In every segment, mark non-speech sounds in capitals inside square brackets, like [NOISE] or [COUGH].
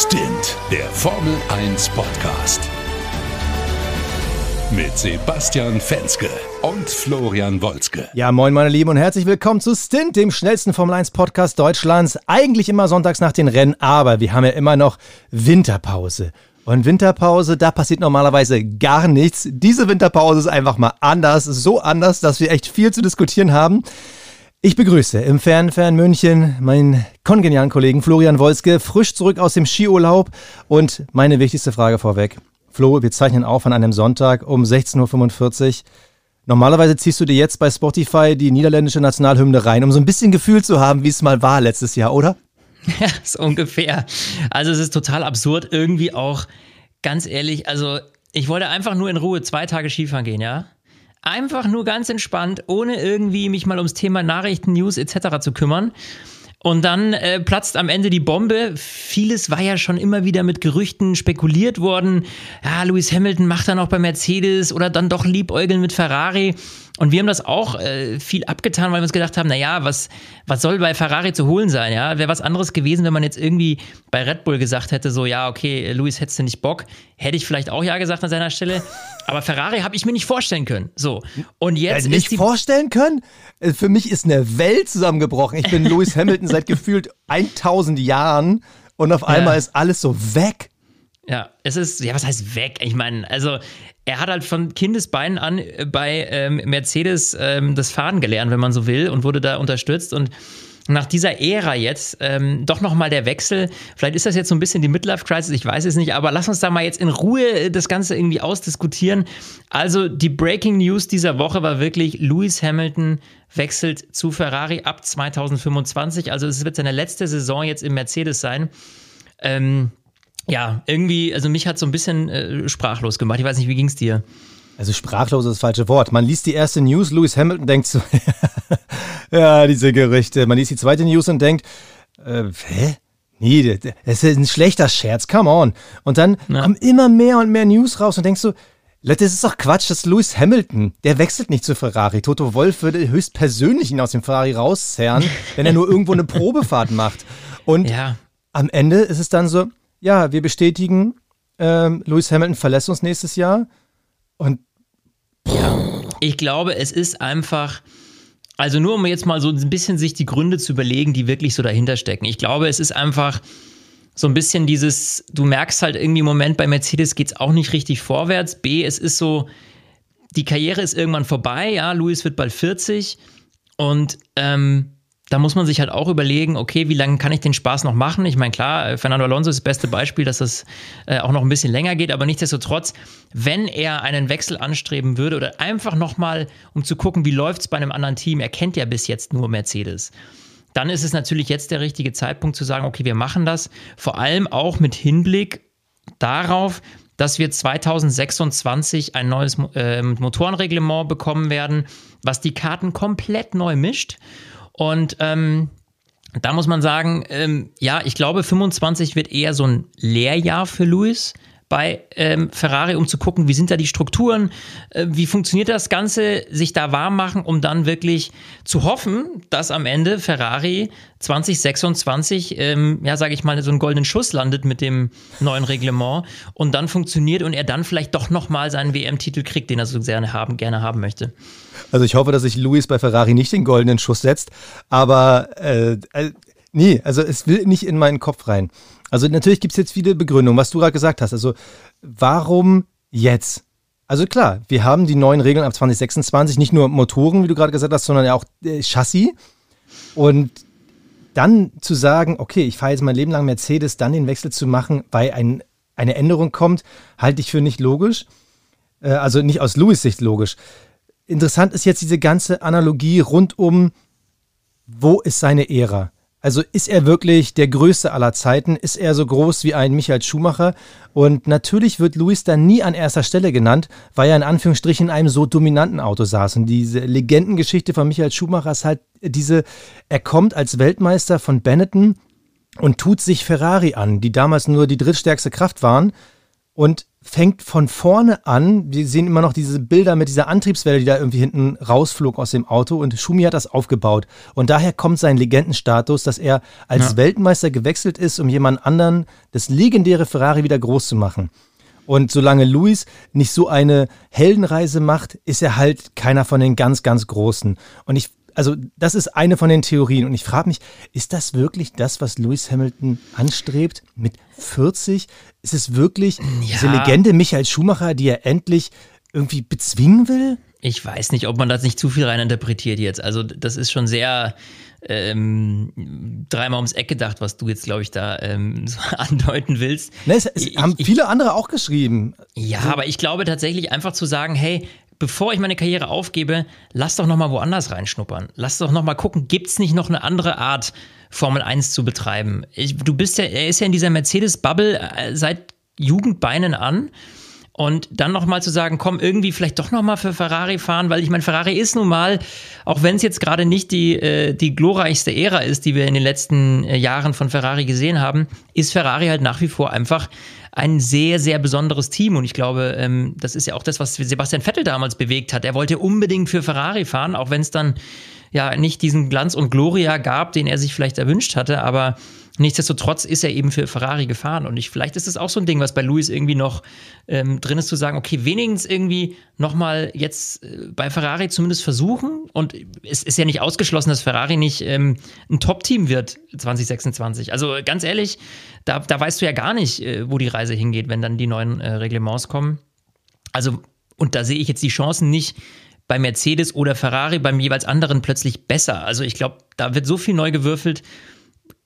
Stint, der Formel 1 Podcast. Mit Sebastian Fenske und Florian Wolzke. Ja, moin meine Lieben und herzlich willkommen zu Stint, dem schnellsten Formel 1 Podcast Deutschlands. Eigentlich immer sonntags nach den Rennen, aber wir haben ja immer noch Winterpause. Und Winterpause, da passiert normalerweise gar nichts. Diese Winterpause ist einfach mal anders, so anders, dass wir echt viel zu diskutieren haben. Ich begrüße im fernen, fernen München meinen kongenialen Kollegen Florian Wolske, frisch zurück aus dem Skiurlaub. Und meine wichtigste Frage vorweg. Flo, wir zeichnen auf an einem Sonntag um 16.45 Uhr. Normalerweise ziehst du dir jetzt bei Spotify die niederländische Nationalhymne rein, um so ein bisschen Gefühl zu haben, wie es mal war letztes Jahr, oder? [LAUGHS] Ja, so ungefähr. Also es ist total absurd, irgendwie auch, ganz ehrlich, also ich wollte einfach nur in Ruhe zwei Tage Skifahren gehen, ja? Einfach nur ganz entspannt, ohne irgendwie mich mal ums Thema Nachrichten, News etc. zu kümmern. Und dann äh, platzt am Ende die Bombe. Vieles war ja schon immer wieder mit Gerüchten spekuliert worden. Ja, Lewis Hamilton macht dann auch bei Mercedes oder dann doch Liebäugeln mit Ferrari. Und wir haben das auch äh, viel abgetan, weil wir uns gedacht haben, naja, was, was soll bei Ferrari zu holen sein? Ja, wäre was anderes gewesen, wenn man jetzt irgendwie bei Red Bull gesagt hätte, so, ja, okay, Luis, hättest du nicht Bock? Hätte ich vielleicht auch ja gesagt an seiner Stelle. Aber Ferrari habe ich mir nicht vorstellen können. So. Und jetzt. Äh, nicht vorstellen können? Äh, für mich ist eine Welt zusammengebrochen. Ich bin [LAUGHS] Lewis Hamilton seit gefühlt 1000 Jahren und auf einmal ja. ist alles so weg. Ja, es ist, ja, was heißt weg? Ich meine, also er hat halt von Kindesbeinen an äh, bei ähm, Mercedes ähm, das Fahren gelernt, wenn man so will, und wurde da unterstützt. Und nach dieser Ära jetzt ähm, doch nochmal der Wechsel. Vielleicht ist das jetzt so ein bisschen die Midlife-Crisis, ich weiß es nicht, aber lass uns da mal jetzt in Ruhe äh, das Ganze irgendwie ausdiskutieren. Also die Breaking News dieser Woche war wirklich, Lewis Hamilton wechselt zu Ferrari ab 2025. Also es wird seine letzte Saison jetzt im Mercedes sein. Ähm, ja, irgendwie, also mich hat so ein bisschen äh, sprachlos gemacht. Ich weiß nicht, wie ging es dir? Also sprachlos ist das falsche Wort. Man liest die erste News, Lewis Hamilton denkt so, [LAUGHS] ja, diese Gerüchte. Man liest die zweite News und denkt, äh, hä? Nee, das ist ein schlechter Scherz, come on. Und dann ja. kommen immer mehr und mehr News raus und denkst so, Leute, das ist doch Quatsch, das ist Lewis Hamilton. Der wechselt nicht zu Ferrari. Toto Wolf würde höchstpersönlich ihn aus dem Ferrari rauszerren, wenn er nur irgendwo eine [LAUGHS] Probefahrt macht. Und ja. am Ende ist es dann so, ja, wir bestätigen, ähm, Lewis Hamilton verlässt uns nächstes Jahr. Und ja, ich glaube, es ist einfach. Also nur um jetzt mal so ein bisschen sich die Gründe zu überlegen, die wirklich so dahinter stecken. Ich glaube, es ist einfach so ein bisschen dieses, du merkst halt irgendwie im Moment bei Mercedes geht es auch nicht richtig vorwärts. B, es ist so, die Karriere ist irgendwann vorbei, ja, Lewis wird bald 40 und ähm, da muss man sich halt auch überlegen, okay, wie lange kann ich den Spaß noch machen? Ich meine, klar, äh, Fernando Alonso ist das beste Beispiel, dass das äh, auch noch ein bisschen länger geht, aber nichtsdestotrotz, wenn er einen Wechsel anstreben würde oder einfach nochmal, um zu gucken, wie läuft es bei einem anderen Team, er kennt ja bis jetzt nur Mercedes, dann ist es natürlich jetzt der richtige Zeitpunkt zu sagen, okay, wir machen das, vor allem auch mit Hinblick darauf, dass wir 2026 ein neues äh, Motorenreglement bekommen werden, was die Karten komplett neu mischt und ähm, da muss man sagen, ähm, ja, ich glaube, 25 wird eher so ein Lehrjahr für Luis bei ähm, Ferrari, um zu gucken, wie sind da die Strukturen, äh, wie funktioniert das Ganze, sich da warm machen, um dann wirklich zu hoffen, dass am Ende Ferrari 2026, ähm, ja, sage ich mal, so einen goldenen Schuss landet mit dem neuen Reglement und dann funktioniert und er dann vielleicht doch nochmal seinen WM-Titel kriegt, den er so gerne haben, gerne haben möchte. Also ich hoffe, dass sich Luis bei Ferrari nicht den goldenen Schuss setzt, aber äh, äh, nee, also es will nicht in meinen Kopf rein. Also natürlich gibt es jetzt viele Begründungen, was du gerade gesagt hast. Also warum jetzt? Also klar, wir haben die neuen Regeln ab 2026, nicht nur Motoren, wie du gerade gesagt hast, sondern ja auch äh, Chassis. Und dann zu sagen, okay, ich fahre jetzt mein Leben lang Mercedes, dann den Wechsel zu machen, weil ein, eine Änderung kommt, halte ich für nicht logisch. Äh, also nicht aus Louis Sicht logisch. Interessant ist jetzt diese ganze Analogie rund um, wo ist seine Ära? Also ist er wirklich der größte aller Zeiten? Ist er so groß wie ein Michael Schumacher? Und natürlich wird Luis dann nie an erster Stelle genannt, weil er in Anführungsstrichen in einem so dominanten Auto saß. Und diese Legendengeschichte von Michael Schumacher ist halt diese, er kommt als Weltmeister von Benetton und tut sich Ferrari an, die damals nur die drittstärkste Kraft waren und fängt von vorne an. Wir sehen immer noch diese Bilder mit dieser Antriebswelle, die da irgendwie hinten rausflog aus dem Auto und Schumi hat das aufgebaut. Und daher kommt sein Legendenstatus, dass er als ja. Weltmeister gewechselt ist, um jemand anderen das legendäre Ferrari wieder groß zu machen. Und solange Luis nicht so eine Heldenreise macht, ist er halt keiner von den ganz, ganz Großen. Und ich also das ist eine von den Theorien. Und ich frage mich, ist das wirklich das, was Lewis Hamilton anstrebt? Mit 40? Ist es wirklich ja. diese Legende Michael Schumacher, die er endlich irgendwie bezwingen will? Ich weiß nicht, ob man das nicht zu viel reininterpretiert jetzt. Also das ist schon sehr ähm, dreimal ums Eck gedacht, was du jetzt, glaube ich, da ähm, [LAUGHS] so andeuten willst. Ne, es, es ich, haben viele ich, andere auch geschrieben. Ja, so. aber ich glaube tatsächlich einfach zu sagen, hey, bevor ich meine Karriere aufgebe, lass doch noch mal woanders reinschnuppern. Lass doch noch mal gucken, gibt's nicht noch eine andere Art, Formel 1 zu betreiben? Ich, du bist ja, er ist ja in dieser Mercedes-Bubble äh, seit Jugendbeinen an. Und dann nochmal zu sagen, komm, irgendwie vielleicht doch nochmal für Ferrari fahren, weil ich meine, Ferrari ist nun mal, auch wenn es jetzt gerade nicht die, äh, die glorreichste Ära ist, die wir in den letzten äh, Jahren von Ferrari gesehen haben, ist Ferrari halt nach wie vor einfach ein sehr, sehr besonderes Team. Und ich glaube, ähm, das ist ja auch das, was Sebastian Vettel damals bewegt hat. Er wollte unbedingt für Ferrari fahren, auch wenn es dann ja nicht diesen Glanz und Gloria gab, den er sich vielleicht erwünscht hatte. Aber Nichtsdestotrotz ist er eben für Ferrari gefahren. Und ich, vielleicht ist es auch so ein Ding, was bei Luis irgendwie noch ähm, drin ist, zu sagen, okay, wenigstens irgendwie nochmal jetzt äh, bei Ferrari zumindest versuchen. Und es ist ja nicht ausgeschlossen, dass Ferrari nicht ähm, ein Top-Team wird 2026. Also ganz ehrlich, da, da weißt du ja gar nicht, äh, wo die Reise hingeht, wenn dann die neuen äh, Reglements kommen. Also, und da sehe ich jetzt die Chancen nicht, bei Mercedes oder Ferrari beim jeweils anderen plötzlich besser. Also ich glaube, da wird so viel neu gewürfelt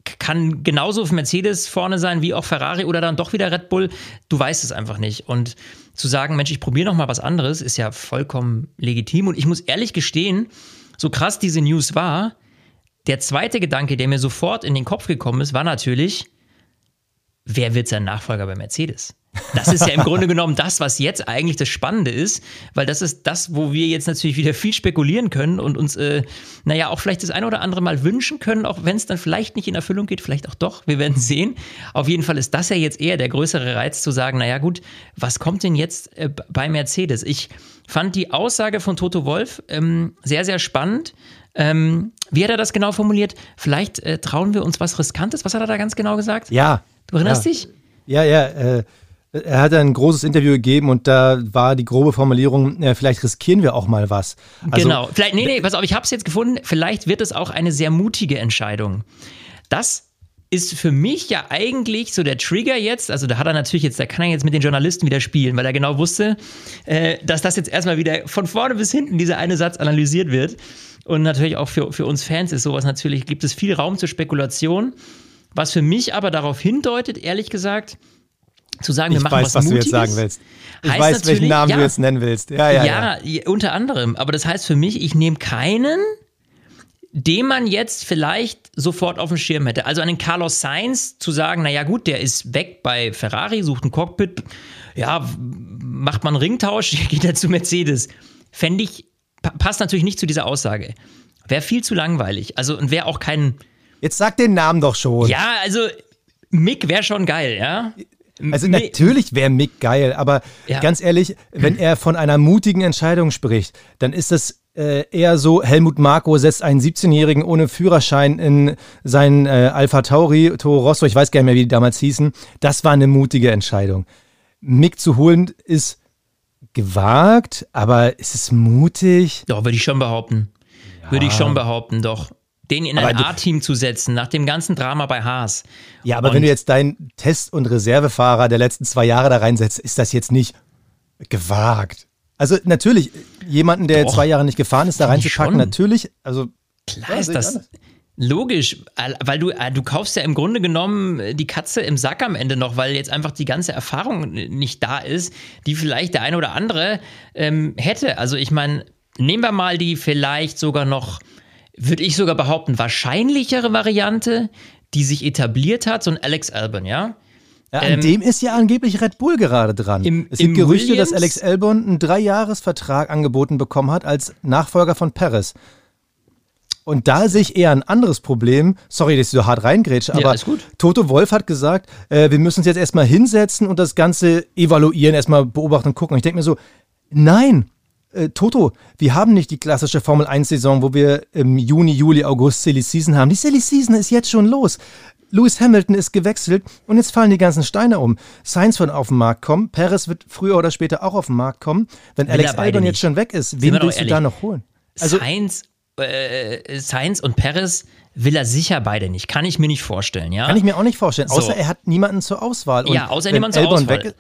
kann genauso Mercedes vorne sein wie auch Ferrari oder dann doch wieder Red Bull. Du weißt es einfach nicht. Und zu sagen, Mensch, ich probiere noch mal was anderes, ist ja vollkommen legitim. Und ich muss ehrlich gestehen, so krass diese News war, der zweite Gedanke, der mir sofort in den Kopf gekommen ist, war natürlich, wer wird sein Nachfolger bei Mercedes? Das ist ja im Grunde genommen das, was jetzt eigentlich das Spannende ist, weil das ist das, wo wir jetzt natürlich wieder viel spekulieren können und uns, äh, naja, auch vielleicht das eine oder andere Mal wünschen können, auch wenn es dann vielleicht nicht in Erfüllung geht, vielleicht auch doch, wir werden sehen. Auf jeden Fall ist das ja jetzt eher der größere Reiz zu sagen, naja gut, was kommt denn jetzt äh, bei Mercedes? Ich fand die Aussage von Toto Wolf ähm, sehr, sehr spannend. Ähm, wie hat er das genau formuliert? Vielleicht äh, trauen wir uns was Riskantes. Was hat er da ganz genau gesagt? Ja. Du erinnerst ja. dich? Ja, ja. Äh, er hat ein großes Interview gegeben und da war die grobe Formulierung, äh, vielleicht riskieren wir auch mal was. Also, genau. Vielleicht, nee, nee, pass auf, ich habe es jetzt gefunden. Vielleicht wird es auch eine sehr mutige Entscheidung. Das ist für mich ja eigentlich so der Trigger jetzt. Also da hat er natürlich jetzt, da kann er jetzt mit den Journalisten wieder spielen, weil er genau wusste, äh, dass das jetzt erstmal wieder von vorne bis hinten dieser eine Satz analysiert wird. Und natürlich auch für, für uns Fans ist sowas natürlich, gibt es viel Raum zur Spekulation. Was für mich aber darauf hindeutet, ehrlich gesagt, zu sagen, wir ich machen weiß, was, was Mutiges. du jetzt sagen willst. Ich weiß, welchen Namen ja, du jetzt nennen willst. Ja, ja, ja, ja, unter anderem. Aber das heißt für mich, ich nehme keinen, den man jetzt vielleicht sofort auf dem Schirm hätte. Also einen Carlos Sainz zu sagen, naja gut, der ist weg bei Ferrari, sucht ein Cockpit, ja, macht man einen Ringtausch, [LAUGHS] geht er zu Mercedes. Fände ich, passt natürlich nicht zu dieser Aussage. Wäre viel zu langweilig. Also und wäre auch kein. Jetzt sag den Namen doch schon. Ja, also Mick wäre schon geil, ja. Also nee. natürlich wäre Mick geil, aber ja. ganz ehrlich, wenn er von einer mutigen Entscheidung spricht, dann ist das äh, eher so, Helmut Marko setzt einen 17-Jährigen ohne Führerschein in seinen äh, Alpha Tauri, Toro Rosso, ich weiß gar nicht mehr, wie die damals hießen. Das war eine mutige Entscheidung. Mick zu holen ist gewagt, aber ist es mutig? Doch, würde ich schon behaupten. Ja. Würde ich schon behaupten, doch den in ein A-Team zu setzen, nach dem ganzen Drama bei Haas. Ja, aber und wenn du jetzt deinen Test- und Reservefahrer der letzten zwei Jahre da reinsetzt, ist das jetzt nicht gewagt. Also natürlich, jemanden, der Doch, zwei Jahre nicht gefahren ist, da reinzupacken, natürlich, also klar ist das. Logisch, weil du, äh, du kaufst ja im Grunde genommen äh, die Katze im Sack am Ende noch, weil jetzt einfach die ganze Erfahrung nicht da ist, die vielleicht der eine oder andere ähm, hätte. Also ich meine, nehmen wir mal die vielleicht sogar noch würde ich sogar behaupten, wahrscheinlichere Variante, die sich etabliert hat, so ein Alex Albon, ja? Ja, an ähm, dem ist ja angeblich Red Bull gerade dran. Im, es gibt Gerüchte, Williams, dass Alex Albon einen Dreijahresvertrag angeboten bekommen hat als Nachfolger von Perez. Und da sehe ich eher ein anderes Problem. Sorry, dass ich so hart reingrätsche, aber gut. Toto Wolf hat gesagt, äh, wir müssen uns jetzt erstmal hinsetzen und das Ganze evaluieren, erstmal beobachten und gucken. Und ich denke mir so, nein, äh, Toto, wir haben nicht die klassische Formel 1-Saison, wo wir im Juni, Juli, August Silly Season haben. Die Silly Season ist jetzt schon los. Lewis Hamilton ist gewechselt und jetzt fallen die ganzen Steine um. Sainz wird auf den Markt kommen, Perez wird früher oder später auch auf den Markt kommen. Wenn Will Alex Albon jetzt schon weg ist, wen willst du da noch holen? Also, Sainz, äh, Sainz und Perez will er sicher beide nicht. Kann ich mir nicht vorstellen, ja? kann ich mir auch nicht vorstellen, So. außer er hat niemanden zur Auswahl. Und Ja, außer wenn niemand zur Auswahl. Weg ist,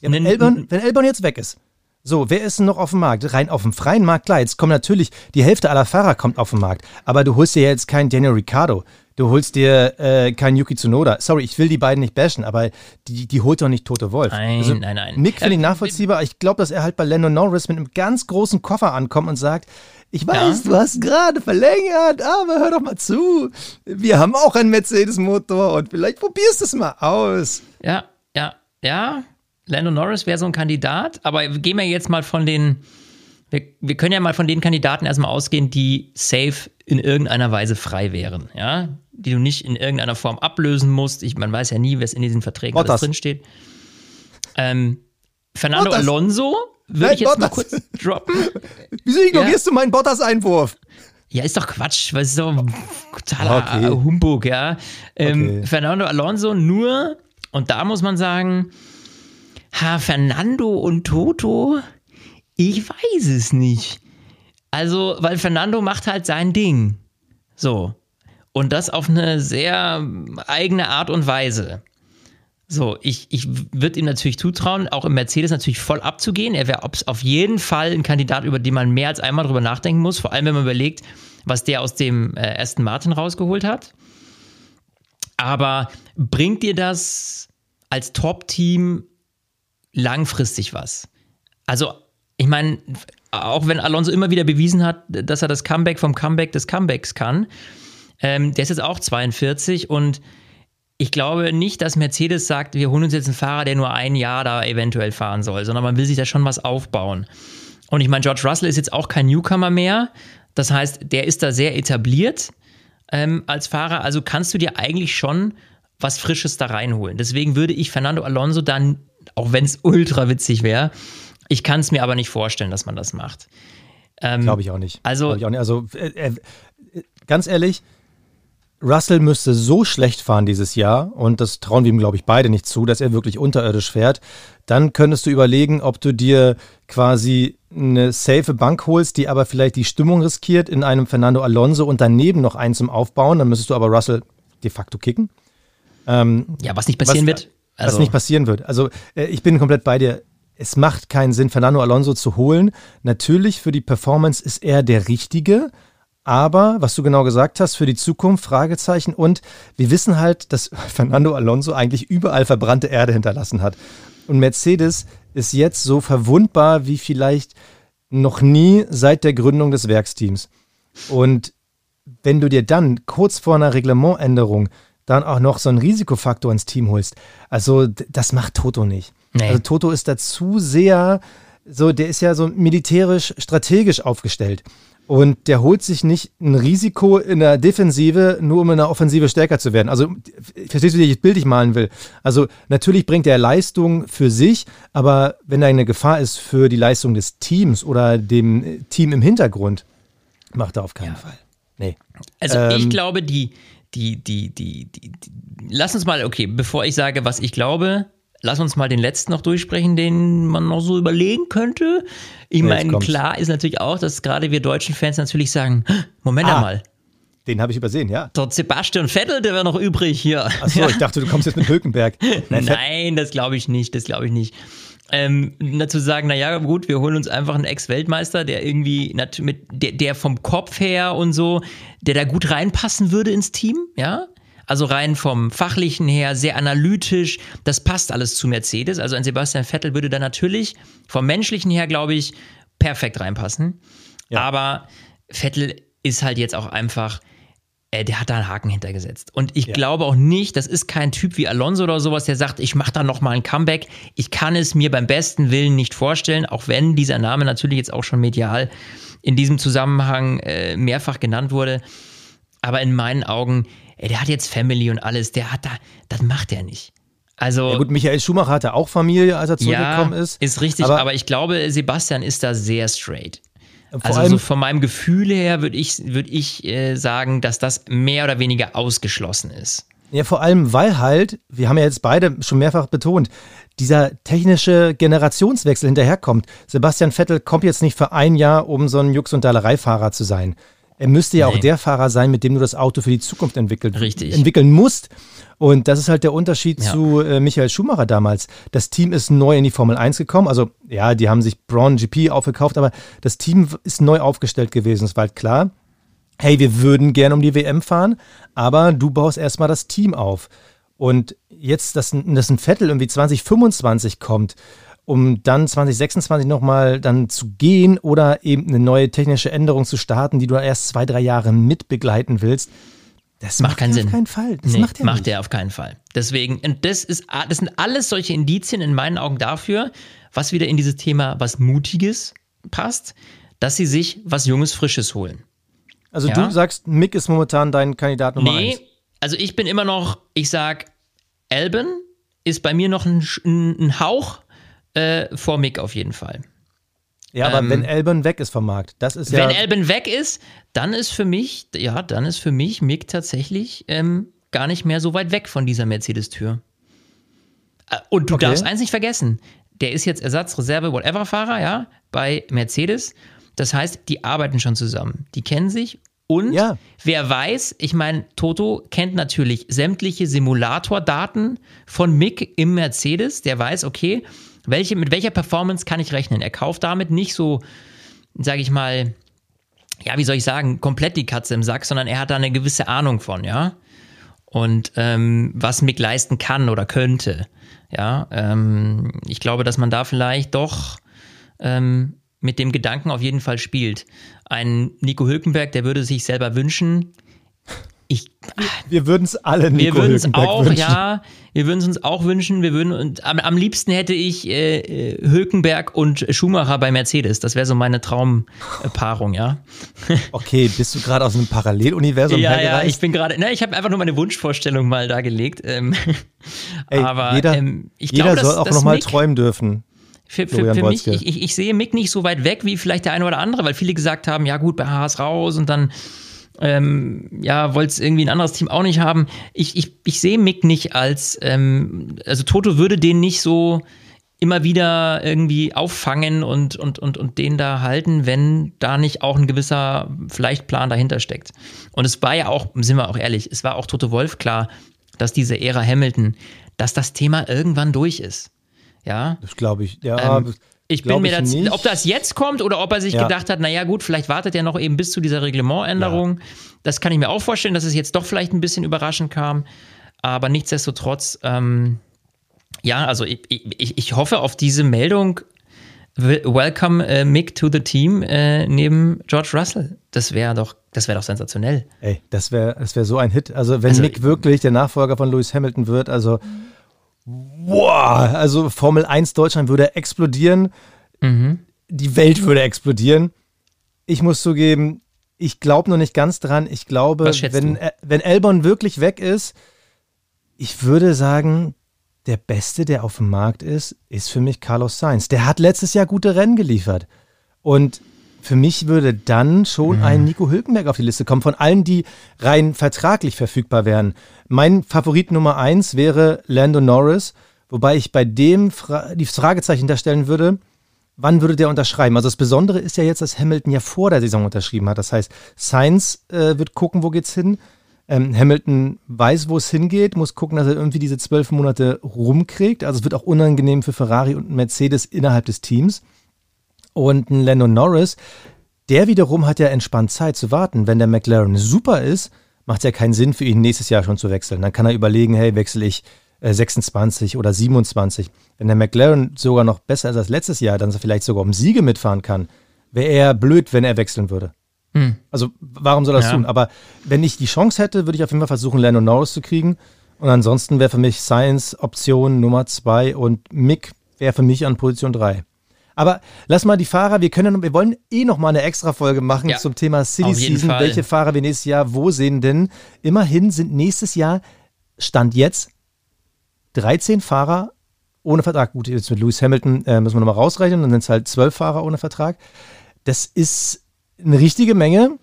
ja, wenn, Albon, wenn Albon jetzt weg ist, so, wer ist denn noch auf dem Markt? Rein auf dem freien Markt, klar, jetzt kommen natürlich, die Hälfte aller Fahrer kommt auf den Markt, aber du holst dir jetzt keinen Daniel Ricciardo, du holst dir äh, keinen Yuki Tsunoda. Sorry, ich will die beiden nicht bashen, aber die, die holt doch nicht Tote Wolf. Also, Nein, nein, nein. Mick finde ich nachvollziehbar, ich glaube, dass er halt bei Lando Norris mit einem ganz großen Koffer ankommt und sagt, ich weiß, du hast gerade verlängert, aber hör doch mal zu. Wir haben auch einen Mercedes-Motor und vielleicht probierst du es mal aus. Ja, ja, ja. Lando Norris wäre so ein Kandidat, aber gehen wir jetzt mal von den, wir, wir können ja mal von den Kandidaten erstmal ausgehen, die safe in irgendeiner Weise frei wären, ja, die du nicht in irgendeiner Form ablösen musst. Ich, man weiß ja nie, was in diesen Verträgen Bottas. alles drinsteht. Ähm, Fernando Bottas. Alonso würde Nein, ich jetzt mal Bottas. kurz [LAUGHS] droppen. Wieso ignorierst du meinen Bottas-Einwurf? Ja, ist doch Quatsch, weil es ist doch ein totaler Okay. Humbug, ja. Ähm, Okay. Fernando Alonso nur, und da muss man sagen, ha, Fernando und Toto, ich weiß es nicht. Also, weil Fernando macht halt sein Ding. So. Und das auf eine sehr eigene Art und Weise. So, ich, ich würde ihm natürlich zutrauen, auch im Mercedes natürlich voll abzugehen. Er wäre auf jeden Fall ein Kandidat, über den man mehr als einmal drüber nachdenken muss. Vor allem, wenn man überlegt, was der aus dem äh, Aston Martin rausgeholt hat. Aber bringt dir das als Top-Team langfristig was? Also, ich meine, auch wenn Alonso immer wieder bewiesen hat, dass er das Comeback vom Comeback des Comebacks kann, ähm, der ist jetzt auch 42 und ich glaube nicht, dass Mercedes sagt, wir holen uns jetzt einen Fahrer, der nur ein Jahr da eventuell fahren soll, sondern man will sich da schon was aufbauen. Und ich meine, George Russell ist jetzt auch kein Newcomer mehr. Das heißt, der ist da sehr etabliert ähm, als Fahrer. Also kannst du dir eigentlich schon was Frisches da reinholen. Deswegen würde ich Fernando Alonso dann, auch wenn es ultra witzig wäre, ich kann es mir aber nicht vorstellen, dass man das macht. Ähm, Glaube ich auch nicht. Also- auch nicht. Also, äh, äh, ganz ehrlich, Russell müsste so schlecht fahren dieses Jahr, und das trauen wir ihm, glaube ich, beide nicht zu, dass er wirklich unterirdisch fährt. Dann könntest du überlegen, ob du dir quasi eine safe Bank holst, die aber vielleicht die Stimmung riskiert in einem Fernando Alonso und daneben noch einen zum Aufbauen. Dann müsstest du aber Russell de facto kicken. ja, was nicht passieren was, wird. Also, was nicht passieren wird. Also äh, ich bin komplett bei dir. Es macht keinen Sinn, Fernando Alonso zu holen. Natürlich für die Performance ist er der Richtige, aber was du genau gesagt hast, für die Zukunft, Fragezeichen. Und wir wissen halt, dass [LAUGHS] Fernando Alonso eigentlich überall verbrannte Erde hinterlassen hat. Und Mercedes ist jetzt so verwundbar wie vielleicht noch nie seit der Gründung des Werksteams. Und wenn du dir dann kurz vor einer Reglementänderung dann auch noch so einen Risikofaktor ins Team holst, also das macht Toto nicht. Nee. Also Toto ist da zu sehr, so der ist ja so militärisch, strategisch aufgestellt. Und der holt sich nicht ein Risiko in der Defensive, nur um in der Offensive stärker zu werden. Also, verstehst du, wie ich das Bild ich malen will? Also, natürlich bringt er Leistung für sich, aber wenn da eine Gefahr ist für die Leistung des Teams oder dem äh, Team im Hintergrund, macht er auf keinen Fall. Nee. Also Ähm, ich glaube, die, die, die, die, die, die, lass uns mal, okay, bevor ich sage, was ich glaube, lass uns mal den letzten noch durchsprechen, den man noch so überlegen könnte. Ich meine, klar ist natürlich auch, dass gerade wir deutschen Fans natürlich sagen, Moment Ah. mal, Den habe ich übersehen, ja. der Sebastian Vettel, der wäre noch übrig hier. Achso, ich [LAUGHS] dachte, du kommst jetzt mit Hülkenberg. [LAUGHS] Nein, Nein, das glaube ich nicht, das glaube ich nicht. Ähm, dazu sagen, naja, gut, wir holen uns einfach einen Ex-Weltmeister, der irgendwie mit, der, der vom Kopf her und so, der da gut reinpassen würde ins Team, ja. Also rein vom Fachlichen her, sehr analytisch, das passt alles zu Mercedes. Also ein Sebastian Vettel würde da natürlich vom Menschlichen her, glaube ich, perfekt reinpassen. Aber Vettel ist halt jetzt auch einfach, äh, der hat da einen Haken hintergesetzt. Und ich ja. glaube auch nicht, das ist kein Typ wie Alonso oder sowas, der sagt, ich mache da nochmal ein Comeback. Ich kann es mir beim besten Willen nicht vorstellen, auch wenn dieser Name natürlich jetzt auch schon medial in diesem Zusammenhang äh, mehrfach genannt wurde. Aber in meinen Augen, ey, der hat jetzt Family und alles, der hat da, das macht er nicht. Also, ja gut, Michael Schumacher hatte auch Familie, als er zurückgekommen ja, ist. Ist richtig, aber, aber, ich glaube, Sebastian ist da sehr straight. Also so von meinem Gefühl her würde ich, würd ich äh, sagen, dass das mehr oder weniger ausgeschlossen ist. Ja, vor allem, weil halt, wir haben ja jetzt beide schon mehrfach betont, dieser technische Generationswechsel hinterherkommt. Sebastian Vettel kommt jetzt nicht für ein Jahr, um so ein Jux- und Dallerei-Fahrer zu sein. Er müsste ja nee. auch der Fahrer sein, mit dem du das Auto für die Zukunft entwickelt, entwickeln musst. Und das ist halt der Unterschied ja. zu äh, Michael Schumacher damals. Das Team ist neu in die Formel 1 gekommen. Also ja, die haben sich Braun GP aufgekauft, aber das Team ist neu aufgestellt gewesen. Es war halt klar, hey, wir würden gerne um die WM fahren, aber du baust erstmal das Team auf. Und jetzt, dass, dass ein Vettel irgendwie 2025 kommt um dann 2026 nochmal dann zu gehen oder eben eine neue technische Änderung zu starten, die du erst zwei, drei Jahre mitbegleiten willst. Das macht, macht keinen Sinn. auf keinen Fall. Das nee, macht er macht er auf keinen Fall. Deswegen, und das ist, das sind alles solche Indizien in meinen Augen dafür, was wieder in dieses Thema was Mutiges passt, dass sie sich was Junges, Frisches holen. Also ja? du sagst, Mick ist momentan dein Kandidat Nummer nee, eins. also ich bin immer noch, ich sag, Alban ist bei mir noch ein, ein Hauch äh, vor Mick auf jeden Fall. Ja, aber ähm, wenn Elben weg ist vom Markt, das ist ja. Wenn Elben weg ist, dann ist für mich, ja, dann ist für mich Mick tatsächlich ähm, gar nicht mehr so weit weg von dieser Mercedes-Tür. Äh, und du okay. darfst eins nicht vergessen: der ist jetzt Ersatzreserve, whatever-Fahrer, ja, bei Mercedes. Das heißt, die arbeiten schon zusammen. Die kennen sich und ja. wer weiß, ich meine, Toto kennt natürlich sämtliche Simulatordaten von Mick im Mercedes. Der weiß, okay, welche, mit welcher Performance kann ich rechnen? Er kauft damit nicht so, sage ich mal, ja, wie soll ich sagen, komplett die Katze im Sack, sondern er hat da eine gewisse Ahnung von, ja. Und ähm, was Mick leisten kann oder könnte. Ja, ähm, ich glaube, dass man da vielleicht doch ähm, mit dem Gedanken auf jeden Fall spielt. Ein Nico Hülkenberg, der würde sich selber wünschen, ich, wir würden es alle Nico Wir würden es auch, wünschen. ja. Wir würden es uns auch wünschen. Wir würden und am, am liebsten hätte ich äh, äh Hülkenberg und Schumacher bei Mercedes. Das wäre so meine Traumpaarung, ja. [LAUGHS] Okay, bist du gerade aus einem Paralleluniversum Ja, hergereist? ja, ich bin gerade. Ne, ich habe einfach nur meine Wunschvorstellung mal dargelegt. Ähm, Ey, [LAUGHS] aber jeder, ähm, ich jeder glaub, soll auch nochmal träumen dürfen. Für, für, für mich, ich, ich, ich sehe Mick nicht so weit weg wie vielleicht der eine oder andere, weil viele gesagt haben, ja gut, bei Haas raus und dann ähm, ja, wollte es irgendwie ein anderes Team auch nicht haben. Ich, ich, ich sehe Mick nicht als, ähm, also Toto würde den nicht so immer wieder irgendwie auffangen und, und, und, und den da halten, wenn da nicht auch ein gewisser vielleicht Plan dahinter steckt. Und es war ja auch, sind wir auch ehrlich, es war auch Toto Wolf klar, dass diese Ära Hamilton, dass das Thema irgendwann durch ist. Ja. Das glaube ich. Ja, ähm, ich bin mir das, ob das jetzt kommt oder ob er sich ja. gedacht hat, naja gut, vielleicht wartet er noch eben bis zu dieser Reglementänderung. Ja. Das kann ich mir auch vorstellen, dass es jetzt doch vielleicht ein bisschen überraschend kam. Aber nichtsdestotrotz, ähm, ja, also ich, ich, ich hoffe auf diese Meldung. Welcome uh, Mick to the team äh, neben George Russell. Das wäre doch, das wäre doch sensationell. Ey, das wäre, das wäre so ein Hit. Also wenn also, Mick wirklich der Nachfolger von Lewis Hamilton wird, also Boah, also Formel 1 Deutschland würde explodieren. Mhm. Die Welt würde explodieren. Ich muss zugeben, ich glaube noch nicht ganz dran. Ich glaube, wenn, du? wenn Elbon wirklich weg ist, ich würde sagen, der Beste, der auf dem Markt ist, ist für mich Carlos Sainz. Der hat letztes Jahr gute Rennen geliefert. Und für mich würde dann schon mhm. ein Nico Hülkenberg auf die Liste kommen, von allen, die rein vertraglich verfügbar wären. Mein Favorit Nummer eins wäre Lando Norris, wobei ich bei dem Fra die Fragezeichen darstellen würde, wann würde der unterschreiben? Also das Besondere ist ja jetzt, dass Hamilton ja vor der Saison unterschrieben hat. Das heißt, Sainz äh, wird gucken, wo geht's hin. Ähm, Hamilton weiß, wo es hingeht, muss gucken, dass er irgendwie diese zwölf Monate rumkriegt. Also es wird auch unangenehm für Ferrari und Mercedes innerhalb des Teams. Und ein Lando Norris, der wiederum hat ja entspannt Zeit zu warten. Wenn der McLaren super ist, macht es ja keinen Sinn für ihn, nächstes Jahr schon zu wechseln. Dann kann er überlegen, hey, wechsle ich 26 äh, oder 27. Wenn der McLaren sogar noch besser ist als letztes Jahr, dann vielleicht sogar um Siege mitfahren kann, wäre er blöd, wenn er wechseln würde. Hm. Also warum soll er das ja. tun? Aber wenn ich die Chance hätte, würde ich auf jeden Fall versuchen, Lando Norris zu kriegen. Und ansonsten wäre für mich Science Option Nummer zwei und Mick wäre für mich an Position drei. Aber lass mal die Fahrer, wir können, wir wollen eh noch mal eine extra Folge machen ja, zum Thema City Season, Fall. welche Fahrer wir nächstes Jahr wo sehen, denn immerhin sind nächstes Jahr Stand jetzt 13 Fahrer ohne Vertrag. Gut, jetzt mit Lewis Hamilton äh, müssen wir nochmal rausrechnen, dann sind es halt 12 Fahrer ohne Vertrag. Das ist eine richtige Menge.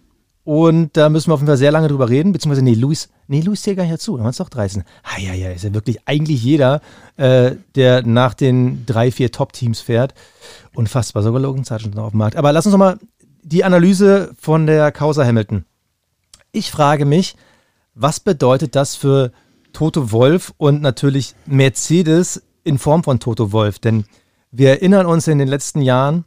Und da müssen wir auf jeden Fall sehr lange drüber reden, beziehungsweise, nee, Luis, nee, Luis zählt gar nicht dazu, da waren es doch 13. Ah, ja, ja, ist ja wirklich eigentlich jeder, äh, der nach den drei, vier Top-Teams fährt. Unfassbar, sogar Logan Sargent noch auf dem Markt. Aber lass uns nochmal die Analyse von der Causa Hamilton. Ich frage mich, was bedeutet das für Toto Wolf und natürlich Mercedes in Form von Toto Wolf? Denn wir erinnern uns in den letzten Jahren,